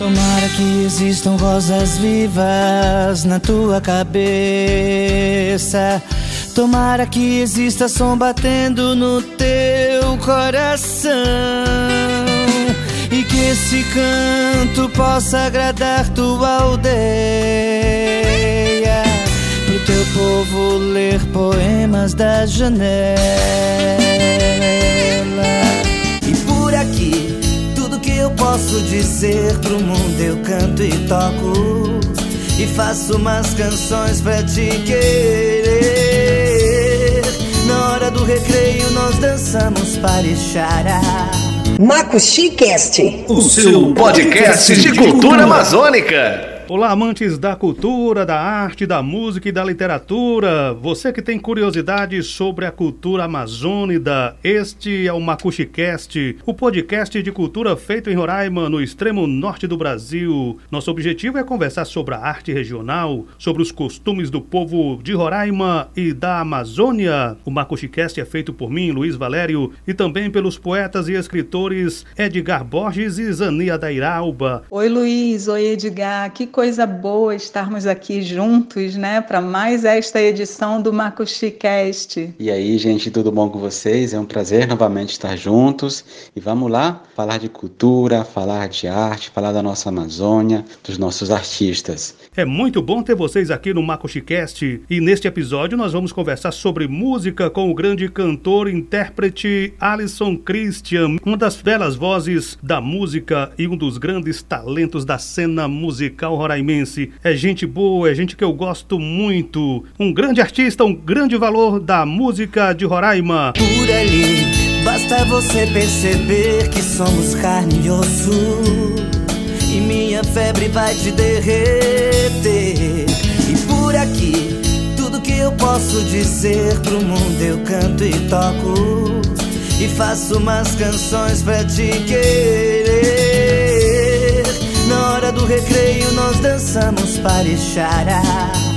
Tomara que existam rosas vivas na tua cabeça. Tomara que exista som batendo no teu coração. E que esse canto possa agradar tua aldeia. Pro teu povo ler poemas da janela. E por aqui posso dizer pro mundo eu canto e toco E faço umas canções pra te querer Na hora do recreio nós dançamos para Ixará Macuxicast, o seu podcast de cultura amazônica. Olá, amantes da cultura, da arte, da música e da literatura. Você que tem curiosidade sobre a cultura amazônica, este é o MacuxiCast, o podcast de cultura feito em Roraima, no extremo norte do Brasil. Nosso objetivo é conversar sobre a arte regional, sobre os costumes do povo de Roraima e da Amazônia. O MacuxiCast é feito por mim, Luiz Valério, e também pelos poetas e escritores Edgar Borges e Zania Dairalba. Oi, Luiz. Oi, Edgar. Que coisa boa estarmos aqui juntos, né, para mais esta edição do MacuxiCast. E aí, gente, tudo bom com vocês? É um prazer novamente estar juntos e vamos lá falar de cultura, falar de arte, falar da nossa Amazônia, dos nossos artistas. É muito bom ter vocês aqui no MacuxiCast e neste episódio nós vamos conversar sobre música com o grande cantor e intérprete Alisson Christian, uma das belas vozes da música e um dos grandes talentos da cena musical roraimense. É gente boa, é gente que eu gosto muito. Um grande artista, um grande valor da música de Roraima. Por ali, basta você perceber que somos carne e osso. E minha febre vai te derreter. E por aqui, tudo que eu posso dizer pro mundo eu canto e toco. E faço umas canções pra te querer. Hora do recreio nós dançamos para Ixará.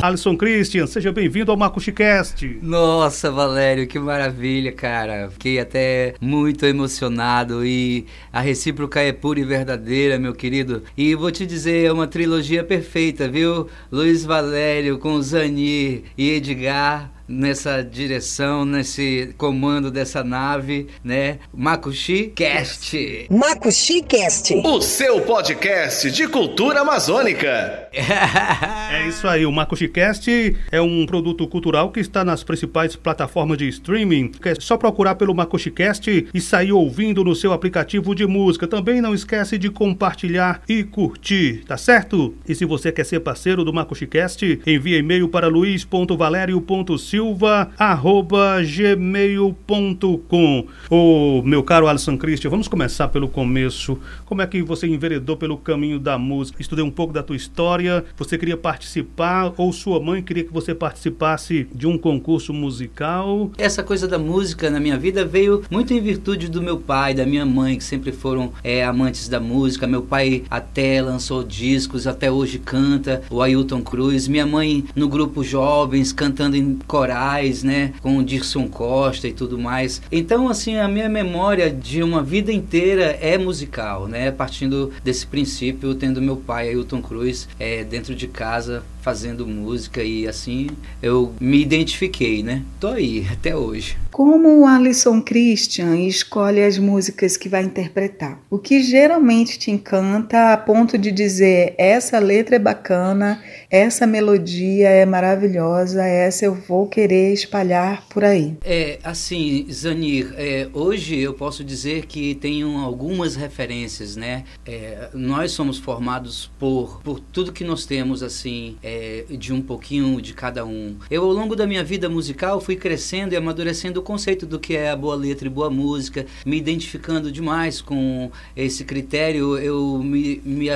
Alisson Christian, seja bem-vindo ao Macuxicast. Nossa, Valério, que maravilha, cara. Fiquei até muito emocionado e a recíproca é pura e verdadeira, meu querido. E vou te dizer, é uma trilogia perfeita, viu? Luiz Valério com Zani e Edgar nessa direção, nesse comando dessa nave, né? Makushi Cast. Makushi Cast. O seu podcast de cultura amazônica. é isso aí, o Makushi Cast é um produto cultural que está nas principais plataformas de streaming. É só procurar pelo Makushi Cast e sair ouvindo no seu aplicativo de música. Também não esquece de compartilhar e curtir, tá certo? E se você quer ser parceiro do Makushi Cast, envie e-mail para luiz.valério.silva silva@gmail.com. Ô, meu caro Alisson Christian, vamos começar pelo começo. Como é que você enveredou pelo caminho da música? Estudei um pouco da tua história. Você queria participar ou sua mãe queria que você participasse de um concurso musical? Essa coisa da música na minha vida veio muito em virtude do meu pai, da minha mãe, que sempre foram é, amantes da música. Meu pai até lançou discos, até hoje canta, o Ailton Cruz. Minha mãe no grupo Jovens, cantando em coral Moraes, né, com o Dirson Costa e tudo mais. Então, assim, a minha memória de uma vida inteira é musical, né, partindo desse princípio, tendo meu pai, Ailton Cruz, é, dentro de casa fazendo música e assim eu me identifiquei, né? Tô aí até hoje. Como o Alisson Christian escolhe as músicas que vai interpretar? O que geralmente te encanta a ponto de dizer essa letra é bacana, essa melodia é maravilhosa, essa eu vou querer espalhar por aí? É, assim, Zanir, é, hoje eu posso dizer que tenho algumas referências, né? É, nós somos formados por, por tudo que nós temos, assim, é, de um pouquinho de cada um. Eu, ao longo da minha vida musical, fui crescendo e amadurecendo conceito do que é a boa letra e boa música, me identificando demais com esse critério. Eu me, me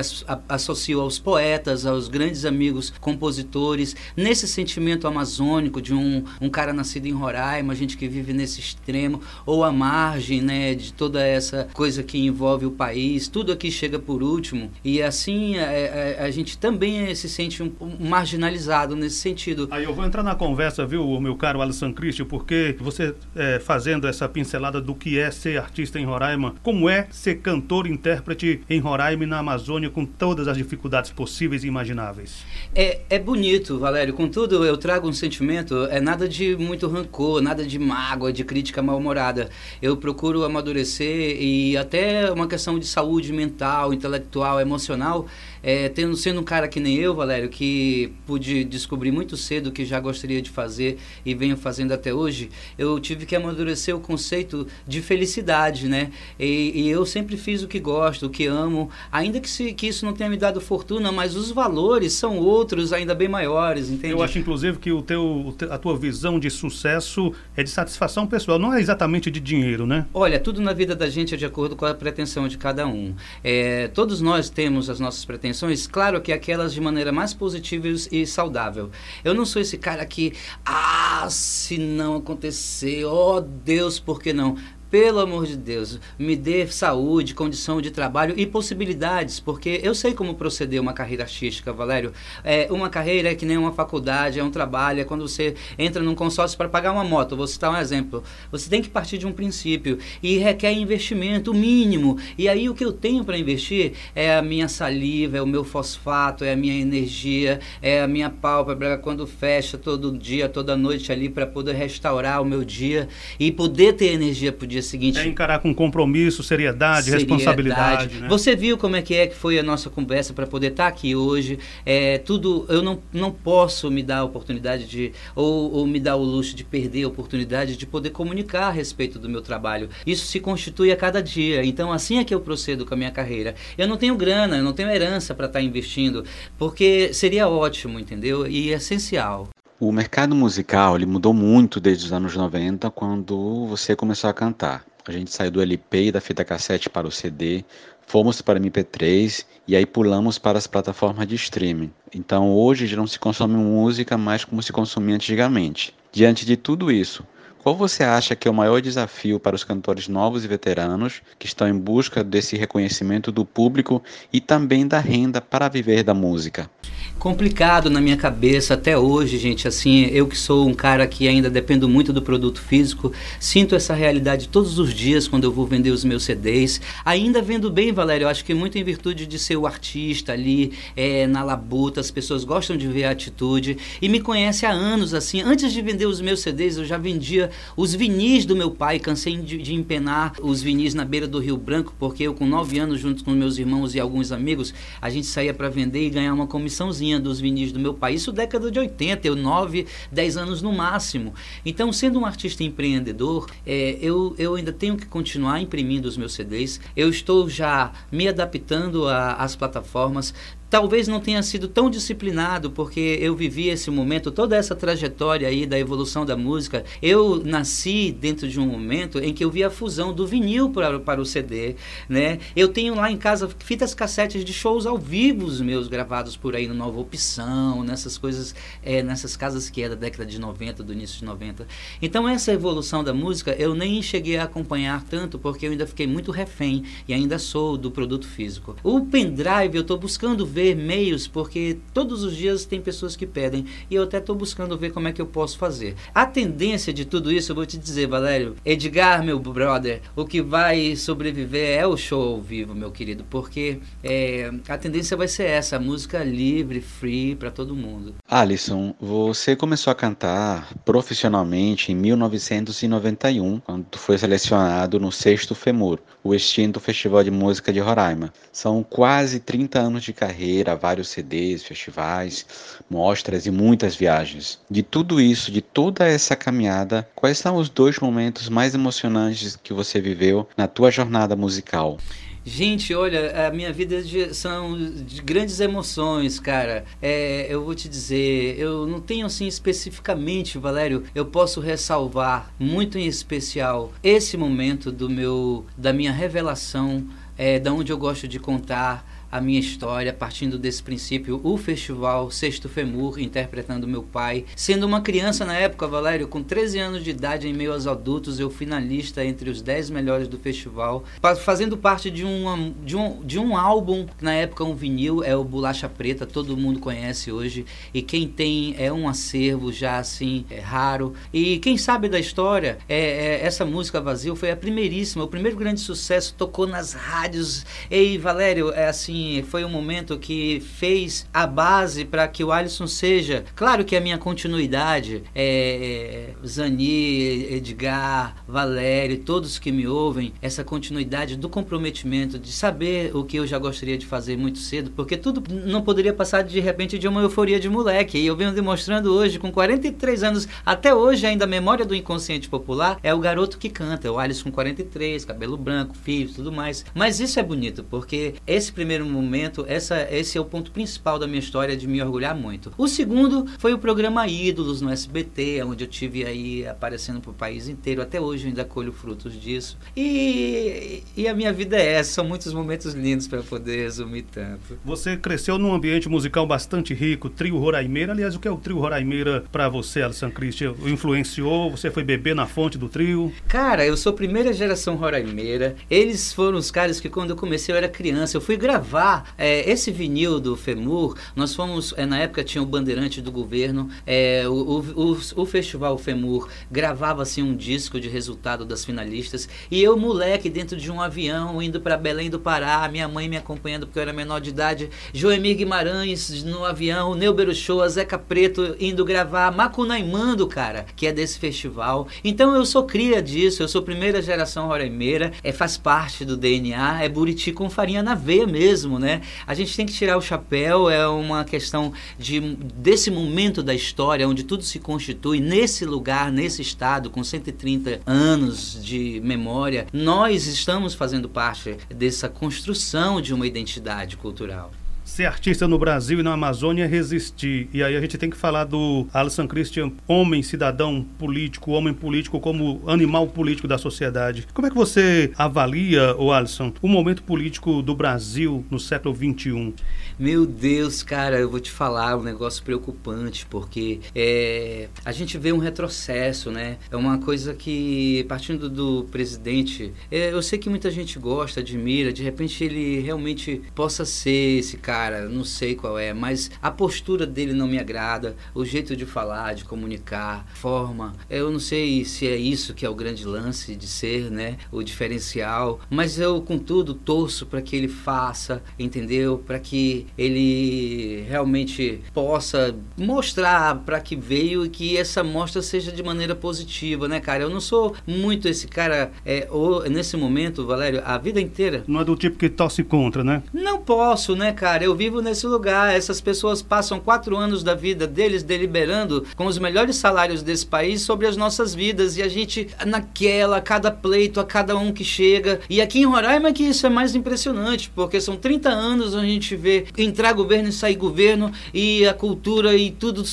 associo aos poetas, aos grandes amigos compositores, nesse sentimento amazônico de um, um cara nascido em Roraima, gente que vive nesse extremo, ou à margem né, de toda essa coisa que envolve o país, tudo aqui chega por último, e assim a, a, a gente também se sente um, um, marginalizado nesse sentido. Aí eu vou entrar na conversa, viu, meu caro Alisson Cristi, porque você é, fazendo essa pincelada do que é ser artista em Roraima, como é ser cantor e intérprete em Roraima e na Amazônia com todas as dificuldades possíveis e imagináveis. É, é bonito, Valério. Contudo, eu trago um sentimento, é nada de muito rancor, nada de mágoa, de crítica mal-humorada. Eu procuro amadurecer e até uma questão de saúde mental, intelectual, emocional, é, tendo, sendo um cara que nem eu, Valério, que pude descobrir muito cedo que já gostaria de fazer e venho fazendo até hoje, eu tive que amadurecer o conceito de felicidade, né? E, e eu sempre fiz o que gosto, o que amo, ainda que, se, que isso não tenha me dado fortuna, mas os valores são outros, ainda bem maiores, entende? Eu acho, inclusive, que o teu, a tua visão de sucesso é de satisfação pessoal, não é exatamente de dinheiro, né? Olha, tudo na vida da gente é de acordo com a pretensão de cada um. É, todos nós temos as nossas pretensões pretensões, claro que aquelas de maneira mais positiva e saudável. Eu não sou esse cara que, ah, se não acontecer, oh Deus, por que não? Pelo amor de Deus, me dê saúde, condição de trabalho e possibilidades, porque eu sei como proceder uma carreira artística, Valério. É, uma carreira é que nem uma faculdade, é um trabalho, é quando você entra num consórcio para pagar uma moto. Vou citar um exemplo. Você tem que partir de um princípio e requer investimento mínimo. E aí o que eu tenho para investir é a minha saliva, é o meu fosfato, é a minha energia, é a minha pálpebra quando fecha todo dia, toda noite ali para poder restaurar o meu dia e poder ter energia para o dia dia seguinte. É encarar com compromisso, seriedade, seriedade. responsabilidade. Né? Você viu como é que é que foi a nossa conversa para poder estar tá aqui hoje. É, tudo, eu não, não posso me dar a oportunidade de, ou, ou me dar o luxo de perder a oportunidade de poder comunicar a respeito do meu trabalho. Isso se constitui a cada dia. Então, assim é que eu procedo com a minha carreira. Eu não tenho grana, eu não tenho herança para estar tá investindo, porque seria ótimo, entendeu? E essencial. O mercado musical ele mudou muito desde os anos 90, quando você começou a cantar. A gente saiu do LP e da fita cassete para o CD, fomos para o MP3 e aí pulamos para as plataformas de streaming. Então hoje já não se consome música mais como se consumia antigamente. Diante de tudo isso, qual você acha que é o maior desafio para os cantores novos e veteranos que estão em busca desse reconhecimento do público e também da renda para viver da música? complicado na minha cabeça até hoje, gente. Assim, eu que sou um cara que ainda dependo muito do produto físico, sinto essa realidade todos os dias quando eu vou vender os meus CDs. Ainda vendo bem, Valério, eu acho que muito em virtude de ser o artista ali é, na labuta, as pessoas gostam de ver a atitude e me conhecem há anos. Assim, antes de vender os meus CDs, eu já vendia os vinis do meu pai. Cansei de, de empenar os vinis na beira do Rio Branco, porque eu, com nove anos, junto com meus irmãos e alguns amigos, a gente saía para vender e ganhar uma comissãozinha dos vinis do meu pai. Isso década de 80, eu 9, 10 anos no máximo. Então, sendo um artista empreendedor, é, eu, eu ainda tenho que continuar imprimindo os meus CDs. Eu estou já me adaptando às plataformas, talvez não tenha sido tão disciplinado, porque eu vivi esse momento, toda essa trajetória aí da evolução da música. Eu nasci dentro de um momento em que eu vi a fusão do vinil para, para o CD, né? Eu tenho lá em casa fitas cassetes de shows ao vivo meus gravados por aí no Nova Opção, nessas coisas, é, nessas casas que é da década de 90, do início de 90. Então essa evolução da música eu nem cheguei a acompanhar tanto, porque eu ainda fiquei muito refém e ainda sou do produto físico. O pendrive eu estou buscando ver ver meios, porque todos os dias tem pessoas que pedem e eu até estou buscando ver como é que eu posso fazer. A tendência de tudo isso, eu vou te dizer, Valério, Edgar, meu brother, o que vai sobreviver é o show ao vivo, meu querido, porque é, a tendência vai ser essa, música livre, free para todo mundo. Alisson, você começou a cantar profissionalmente em 1991, quando foi selecionado no Sexto Femur, o extinto Festival de Música de Roraima. São quase 30 anos de carreira carreira, vários CDs, festivais, mostras e muitas viagens. De tudo isso, de toda essa caminhada, quais são os dois momentos mais emocionantes que você viveu na tua jornada musical? Gente, olha, a minha vida de, são de grandes emoções, cara. É, eu vou te dizer, eu não tenho assim especificamente, Valério, eu posso ressalvar muito em especial esse momento do meu, da minha revelação, é, da onde eu gosto de contar a minha história partindo desse princípio. O festival Sexto Femur, interpretando meu pai. Sendo uma criança na época, Valério, com 13 anos de idade, em meio aos adultos, eu finalista entre os 10 melhores do festival, fazendo parte de, uma, de, um, de um álbum, na época um vinil, é o Bolacha Preta, todo mundo conhece hoje. E quem tem é um acervo já assim, é raro. E quem sabe da história, é, é essa música Vazio foi a primeiríssima, o primeiro grande sucesso, tocou nas rádios. E Valério, é assim, foi um momento que fez a base para que o Alisson seja, claro que a minha continuidade, é, é, Zani, Edgar, Valério, todos que me ouvem, essa continuidade do comprometimento, de saber o que eu já gostaria de fazer muito cedo, porque tudo não poderia passar de repente de uma euforia de moleque. E eu venho demonstrando hoje, com 43 anos, até hoje ainda a memória do inconsciente popular é o garoto que canta, o Alisson com 43, cabelo branco, filho, tudo mais. Mas isso é bonito, porque esse primeiro momento, essa, esse é o ponto principal da minha história de me orgulhar muito. O segundo foi o programa Ídolos no SBT, onde eu tive aí aparecendo pro país inteiro. Até hoje eu ainda colho frutos disso. E, e a minha vida é essa, são muitos momentos lindos para poder resumir tanto. Você cresceu num ambiente musical bastante rico, trio Roraimeira. Aliás, o que é o trio Roraimeira para você, Alisson Christian? Influenciou? Você foi beber na fonte do trio? Cara, eu sou primeira geração Roraimeira. Eles foram os caras que quando eu comecei eu era criança. Eu fui gravar é, esse vinil do Femur. Nós fomos, é, na época tinha o bandeirante do governo. É, o, o, o, o, festival Femur gravava assim um disco de resultado das finalistas. E eu, moleque, dentro de um avião, indo para Belém do Pará, minha mãe me acompanhando porque eu era menor de idade. Joemir Guimarães no avião, Neuber Show, Zeca Preto indo gravar Macunaimando, cara, que é desse festival. Então eu sou cria disso, eu sou primeira geração roraimeira, é, faz parte do DNA, é Buriti com farinha na veia mesmo, né? A gente tem que tirar o chapéu, é uma questão de, desse momento da história onde tudo se constitui nesse lugar, nesse estado, com 130 anos de memória. Nós estamos fazendo parte dessa construção de uma identidade cultural ser artista no Brasil e na Amazônia é resistir. E aí a gente tem que falar do Alisson Christian, homem, cidadão político, homem político como animal político da sociedade. Como é que você avalia, o Alisson, o momento político do Brasil no século XXI? Meu Deus, cara, eu vou te falar um negócio preocupante, porque é, a gente vê um retrocesso, né? É uma coisa que, partindo do presidente, é, eu sei que muita gente gosta, admira, de repente ele realmente possa ser esse cara não sei qual é, mas a postura dele não me agrada, o jeito de falar, de comunicar, forma. Eu não sei se é isso que é o grande lance de ser, né? O diferencial, mas eu, contudo, torço para que ele faça, entendeu? Para que ele realmente possa mostrar para que veio e que essa mostra seja de maneira positiva, né, cara? Eu não sou muito esse cara, é, ou, nesse momento, Valério, a vida inteira. Não é do tipo que torce contra, né? Não posso, né, cara? Eu vivo nesse lugar. Essas pessoas passam quatro anos da vida deles deliberando com os melhores salários desse país sobre as nossas vidas. E a gente, naquela, a cada pleito, a cada um que chega. E aqui em Roraima que isso é mais impressionante, porque são 30 anos a gente vê entrar governo e sair governo e a cultura e tudo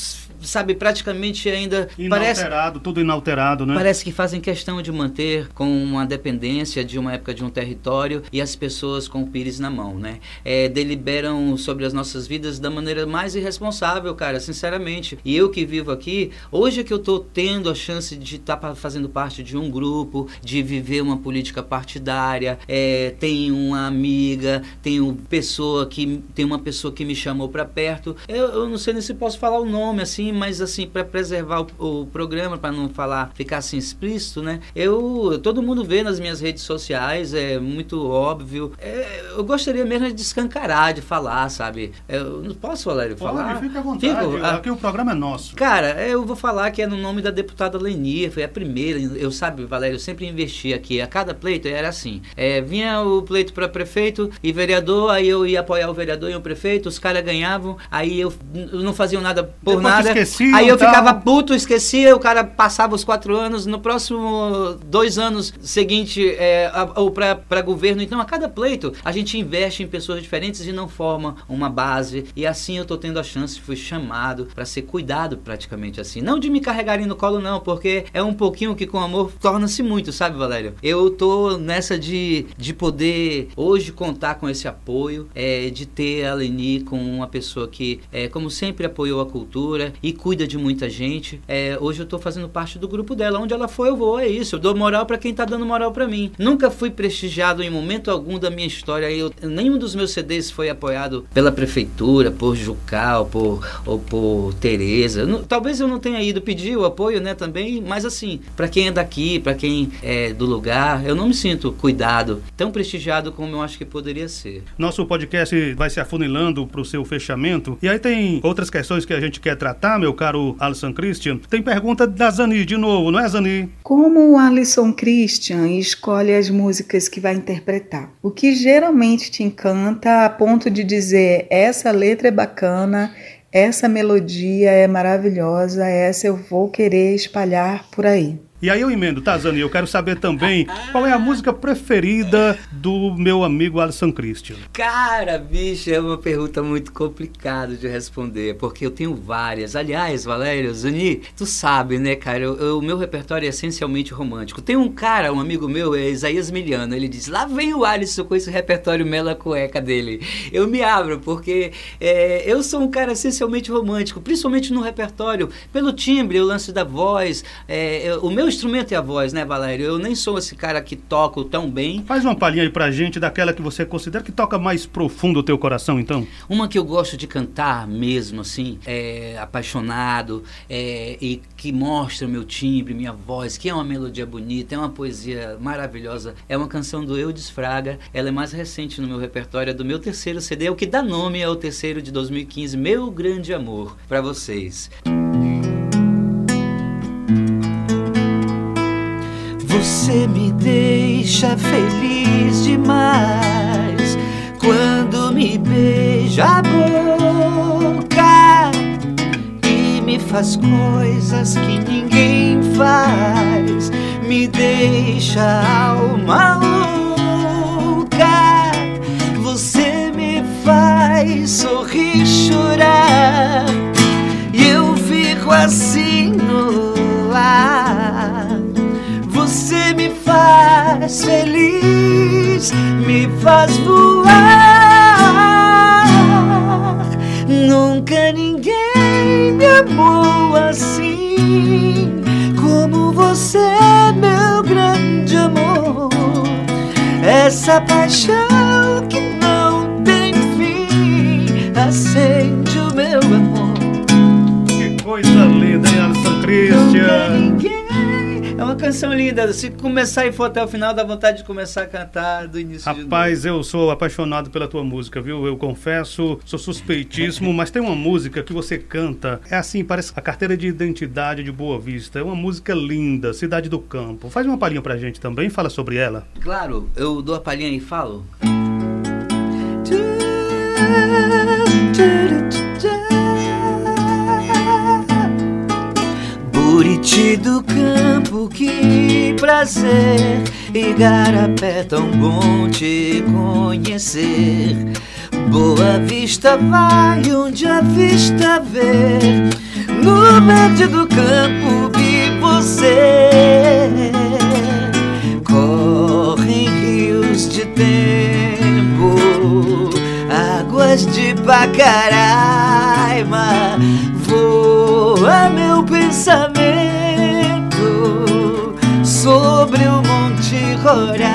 sabe, praticamente ainda inalterado, parece, tudo inalterado, né? Parece que fazem questão de manter com uma dependência de uma época de um território e as pessoas com o pires na mão, né? É, deliberam sobre as nossas vidas da maneira mais irresponsável, cara, sinceramente. E eu que vivo aqui, hoje é que eu tô tendo a chance de estar tá fazendo parte de um grupo, de viver uma política partidária, é, tenho uma amiga, tenho pessoa que tem uma pessoa que me chamou para perto. Eu, eu não sei nem se posso falar o nome assim, mas assim, para preservar o, o programa, para não falar, ficar assim explícito, né? Eu, todo mundo vê nas minhas redes sociais, é muito óbvio. É, eu gostaria mesmo de escancarar, de falar, sabe? Eu não posso, Valério, Pode, falar? Fica à vontade, Fico, a... aqui o programa é nosso. Cara, eu vou falar que é no nome da deputada Lenia, foi a primeira, eu sabe, Valério, eu sempre investi aqui, a cada pleito era assim, é, vinha o pleito para prefeito e vereador, aí eu ia apoiar o vereador e o prefeito, os caras ganhavam, aí eu não faziam nada por Depois nada esqueciam. Aí eu tal. ficava puto, esquecia, o cara passava os quatro anos, no próximo dois anos seguinte, é, ou para governo. Então, a cada pleito, a gente investe em pessoas diferentes e não forma uma base. E assim eu tô tendo a chance, fui chamado para ser cuidado praticamente assim. Não de me carregarem no colo, não, porque é um pouquinho que com amor torna-se muito, sabe, Valério? Eu tô nessa de, de poder hoje contar com esse apoio, é, de ter a Leni com uma pessoa que, é, como sempre, apoiou a cultura e cuida de muita gente. É, hoje eu tô fazendo parte do grupo dela. Onde ela for, eu vou. É isso. Eu dou moral para quem tá dando moral para mim. Nunca fui prestigiado em momento algum da minha história. Eu, nenhum dos meus CDs foi apoiado pela prefeitura, por Jucal, por, ou por Tereza. Não- talvez eu não tenha ido pedir o apoio, né, também, mas assim, para quem é daqui, para quem é do lugar, eu não me sinto cuidado, tão prestigiado como eu acho que poderia ser. Nosso podcast vai se afunilando para o seu fechamento. E aí tem outras questões que a gente quer tratar, meu caro Alisson Christian. Tem pergunta da Zani de novo, não é, Zani? Como o Alisson Christian escolhe as músicas que vai interpretar? O que geralmente te encanta a ponto de dizer essa letra é bacana, essa melodia é maravilhosa, essa eu vou querer espalhar por aí? E aí eu emendo, tá, Zani? Eu quero saber também qual é a música preferida do meu amigo Alisson Christian. Cara, bicho, é uma pergunta muito complicada de responder, porque eu tenho várias. Aliás, Valério, Zuni, tu sabe, né, cara, o meu repertório é essencialmente romântico. Tem um cara, um amigo meu, é Isaías Miliano, ele diz, lá vem o Alisson com esse repertório mela cueca dele. Eu me abro, porque é, eu sou um cara essencialmente romântico, principalmente no repertório, pelo timbre, o lance da voz, é, eu- o meu instrumento é a voz, né, Valério? Eu nem sou esse cara que toco tão bem, Faz uma palhinha aí pra gente daquela que você considera que toca mais profundo o teu coração, então. Uma que eu gosto de cantar mesmo, assim, é apaixonado, é, e que mostra o meu timbre, minha voz, que é uma melodia bonita, é uma poesia maravilhosa. É uma canção do Eudes Fraga, ela é mais recente no meu repertório, é do meu terceiro CD, o que dá nome ao terceiro de 2015, Meu Grande Amor, pra vocês. Você me deixa feliz demais quando me beija a boca e me faz coisas que ninguém faz, me deixa a alma louca. Você me faz sorrir, chorar faz feliz, me faz voar. Nunca ninguém me amou assim como você, meu grande amor. Essa paixão que não tem fim acende o meu amor. Que coisa linda, hein, Nunca Christian? Uma canção linda. Se começar e for até o final, dá vontade de começar a cantar do início de novo. Rapaz, eu sou apaixonado pela tua música, viu? Eu confesso, sou suspeitíssimo, mas tem uma música que você canta, é assim, parece a carteira de identidade de Boa Vista. É uma música linda, Cidade do Campo. Faz uma palhinha pra gente também, fala sobre ela. Claro, eu dou a palhinha e falo. Buriti do campo, que prazer. Igarapé, tão bom te conhecer. Boa vista vai onde a vista vê. No médio do campo vi você. Correm rios de tempo Águas de Pacaraima. Voa meu pensamento Monte Roraima É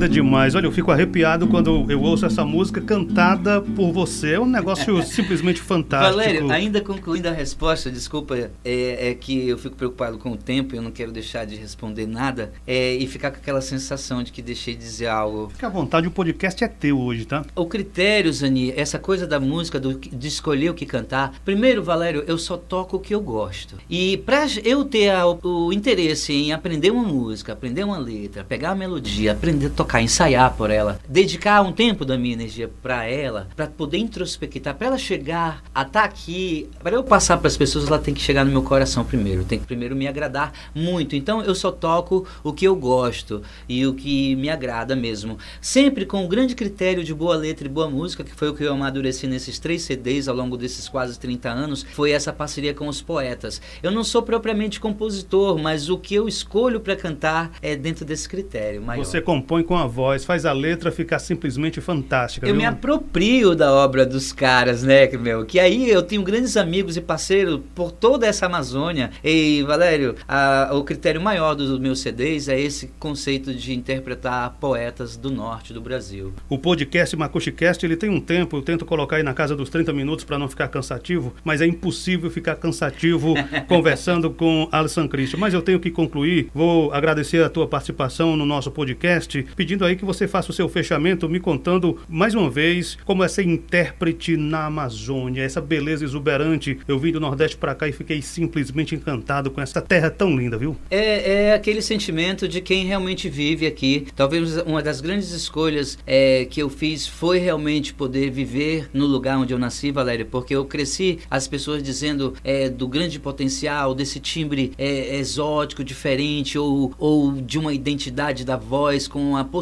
linda demais. Olha, eu fico arrepiado quando eu ouço essa música cantada por você. É um negócio simplesmente fantástico. Valério, ainda concluindo a resposta, desculpa, é, é que eu fico preocupado com o tempo, eu não quero deixar de responder nada, é, e ficar com aquela sensação de que deixei de dizer algo. Fica à vontade, o podcast é teu hoje, tá? O critério, Zani, essa coisa da música, do, de escolher o que cantar. Primeiro, Valério, eu só toco o que eu gosto. E pra eu ter a- o interesse em aprender uma música, aprender uma letra, pegar a melodia, aprender a tocar tocar, ensaiar por ela, dedicar um tempo da minha energia para ela, para poder introspectar, para ela chegar a estar tá aqui, para eu passar para as pessoas, ela tem que chegar no meu coração primeiro, tem que primeiro me agradar muito. Então eu só toco o que eu gosto e o que me agrada mesmo, sempre com um grande critério de boa letra e boa música, que foi o que eu amadureci nesses três CDs ao longo desses quase 30 anos, foi essa parceria com os poetas. Eu não sou propriamente compositor, mas o que eu escolho para cantar é dentro desse critério. Maior. Você compõe com a voz, faz a letra ficar simplesmente fantástica. Eu viu? me aproprio da obra dos caras, né, meu? Que aí eu tenho grandes amigos e parceiros por toda essa Amazônia. E, Valério, a, o critério maior dos meus CDs é esse conceito de interpretar poetas do norte do Brasil. O podcast MacuxiCast, ele tem um tempo, eu tento colocar aí na casa dos 30 minutos para não ficar cansativo, mas é impossível ficar cansativo conversando com Alisson Christian. Mas eu tenho que concluir, vou agradecer a tua participação no nosso podcast, pedindo aí que você faça o seu fechamento, me contando mais uma vez como é ser intérprete na Amazônia, essa beleza exuberante. Eu vim do Nordeste para cá e fiquei simplesmente encantado com essa terra tão linda, viu? É, é aquele sentimento de quem realmente vive aqui. Talvez uma das grandes escolhas é, que eu fiz foi realmente poder viver no lugar onde eu nasci, Valéria, porque eu cresci as pessoas dizendo é, do grande potencial, desse timbre é, exótico, diferente, ou, ou de uma identidade da voz, com a possibilidade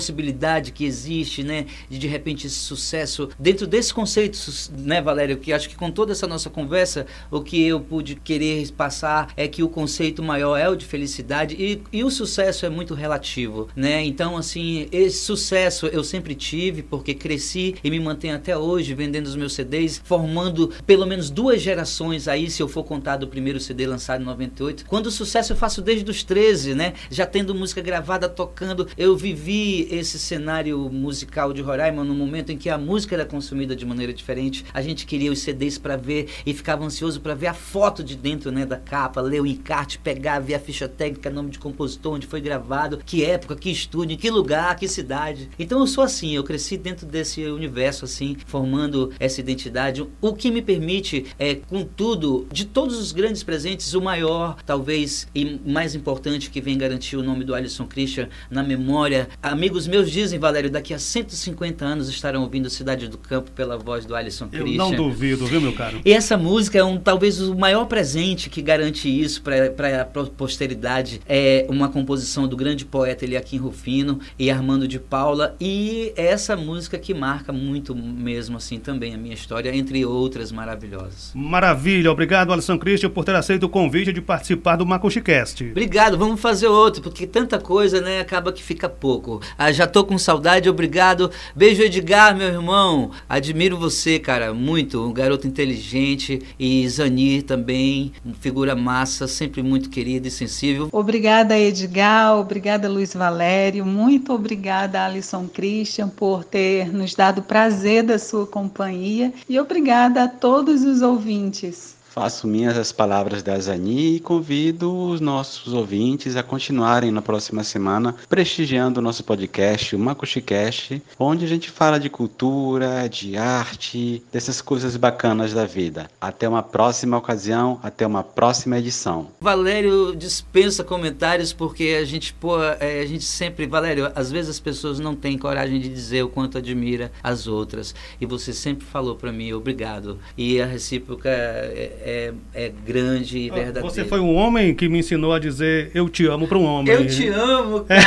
que existe, né, de de repente esse sucesso dentro desse conceito, né, Valéria, que acho que com toda essa nossa conversa, o que eu pude querer passar é que o conceito maior é o de felicidade e, e o sucesso é muito relativo, né? Então, assim, esse sucesso eu sempre tive porque cresci e me mantenho até hoje vendendo os meus CDs, formando pelo menos duas gerações aí, se eu for contar do primeiro CD lançado em 98. Quando o sucesso eu faço desde os 13, né? Já tendo música gravada, tocando. Eu vivi esse cenário musical de Roraima no momento em que a música era consumida de maneira diferente. A gente queria os CDs para ver e ficava ansioso para ver a foto de dentro, né, da capa, ler o encarte, pegar, ver a ficha técnica, nome de compositor, onde foi gravado, que época, que estúdio, que lugar, que cidade. Então eu sou assim, eu cresci dentro desse universo assim, formando essa identidade, o que me permite é, contudo, de todos os grandes presentes, o maior, talvez e mais importante que vem garantir o nome do Alisson Christian na memória. Amigos meus dizem, Valério, daqui a 150 anos estarão ouvindo Cidade do Campo pela voz do Alisson Eu Christian. não duvido, viu, meu caro? E essa música é um, talvez o maior presente que garante isso para a posteridade. É uma composição do grande poeta Eliakim Rufino e Armando de Paula. E é essa música que marca muito mesmo assim também a minha história, entre outras maravilhosas. Maravilha, obrigado, Alisson Christian, por ter aceito o convite de participar do MacuxiCast. Obrigado, vamos fazer outro, porque tanta coisa, né, acaba que fica pouco. Ah, já tô com saudade, obrigado. Beijo, Edgar, meu irmão. Admiro você, cara, muito. Um garoto inteligente. E Zanir também, figura massa, sempre muito querido e sensível. Obrigada, Edgar. Obrigada, Luiz Valério. Muito obrigada, Alisson Christian, por ter nos dado o prazer da sua companhia. E obrigada a todos os ouvintes. Faço minhas as palavras da Zani e convido os nossos ouvintes a continuarem na próxima semana prestigiando o nosso podcast, o MacuxiCast, onde a gente fala de cultura, de arte, dessas coisas bacanas da vida. Até uma próxima ocasião, até uma próxima edição. Valério dispensa comentários porque a gente, pô, é, a gente sempre, Valério, às vezes as pessoas não têm coragem de dizer o quanto admira as outras. E você sempre falou para mim, obrigado. E a recíproca é, é, é grande e verdadeira. Você foi um homem que me ensinou a dizer eu te amo para um homem. Eu te amo, cara.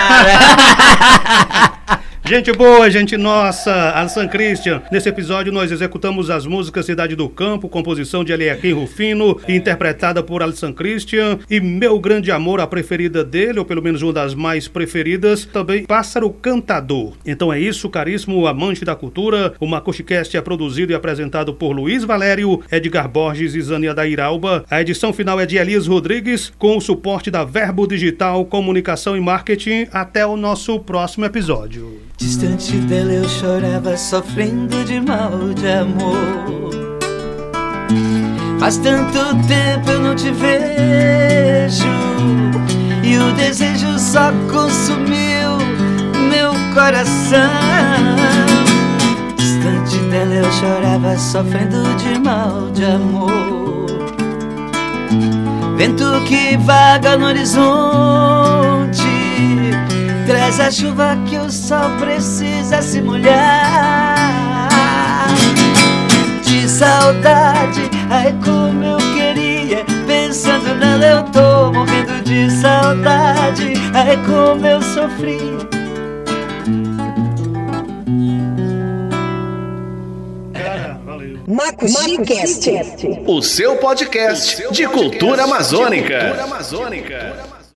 Gente boa, gente nossa, Alisson Christian. Nesse episódio nós executamos as músicas Cidade do Campo, composição de Eliakim Rufino, interpretada por Alisson Christian. E Meu Grande Amor, a preferida dele, ou pelo menos uma das mais preferidas, também Pássaro Cantador. Então é isso, caríssimo amante da cultura. O MacuxiCast é produzido e apresentado por Luiz Valério, Edgar Borges e Zânia da Iralba. A edição final é de Elias Rodrigues, com o suporte da Verbo Digital, Comunicação e Marketing. Até o nosso próximo episódio. Distante dela eu chorava, sofrendo de mal de amor. Faz tanto tempo eu não te vejo, e o desejo só consumiu meu coração. Distante dela eu chorava, sofrendo de mal de amor. Vento que vaga no horizonte Traz a chuva que o sol precisa se molhar. De saudade, ai como eu queria. Pensando nela eu tô morrendo de saudade. Ai como eu sofria. Macuxicast, o seu podcast de cultura amazônica.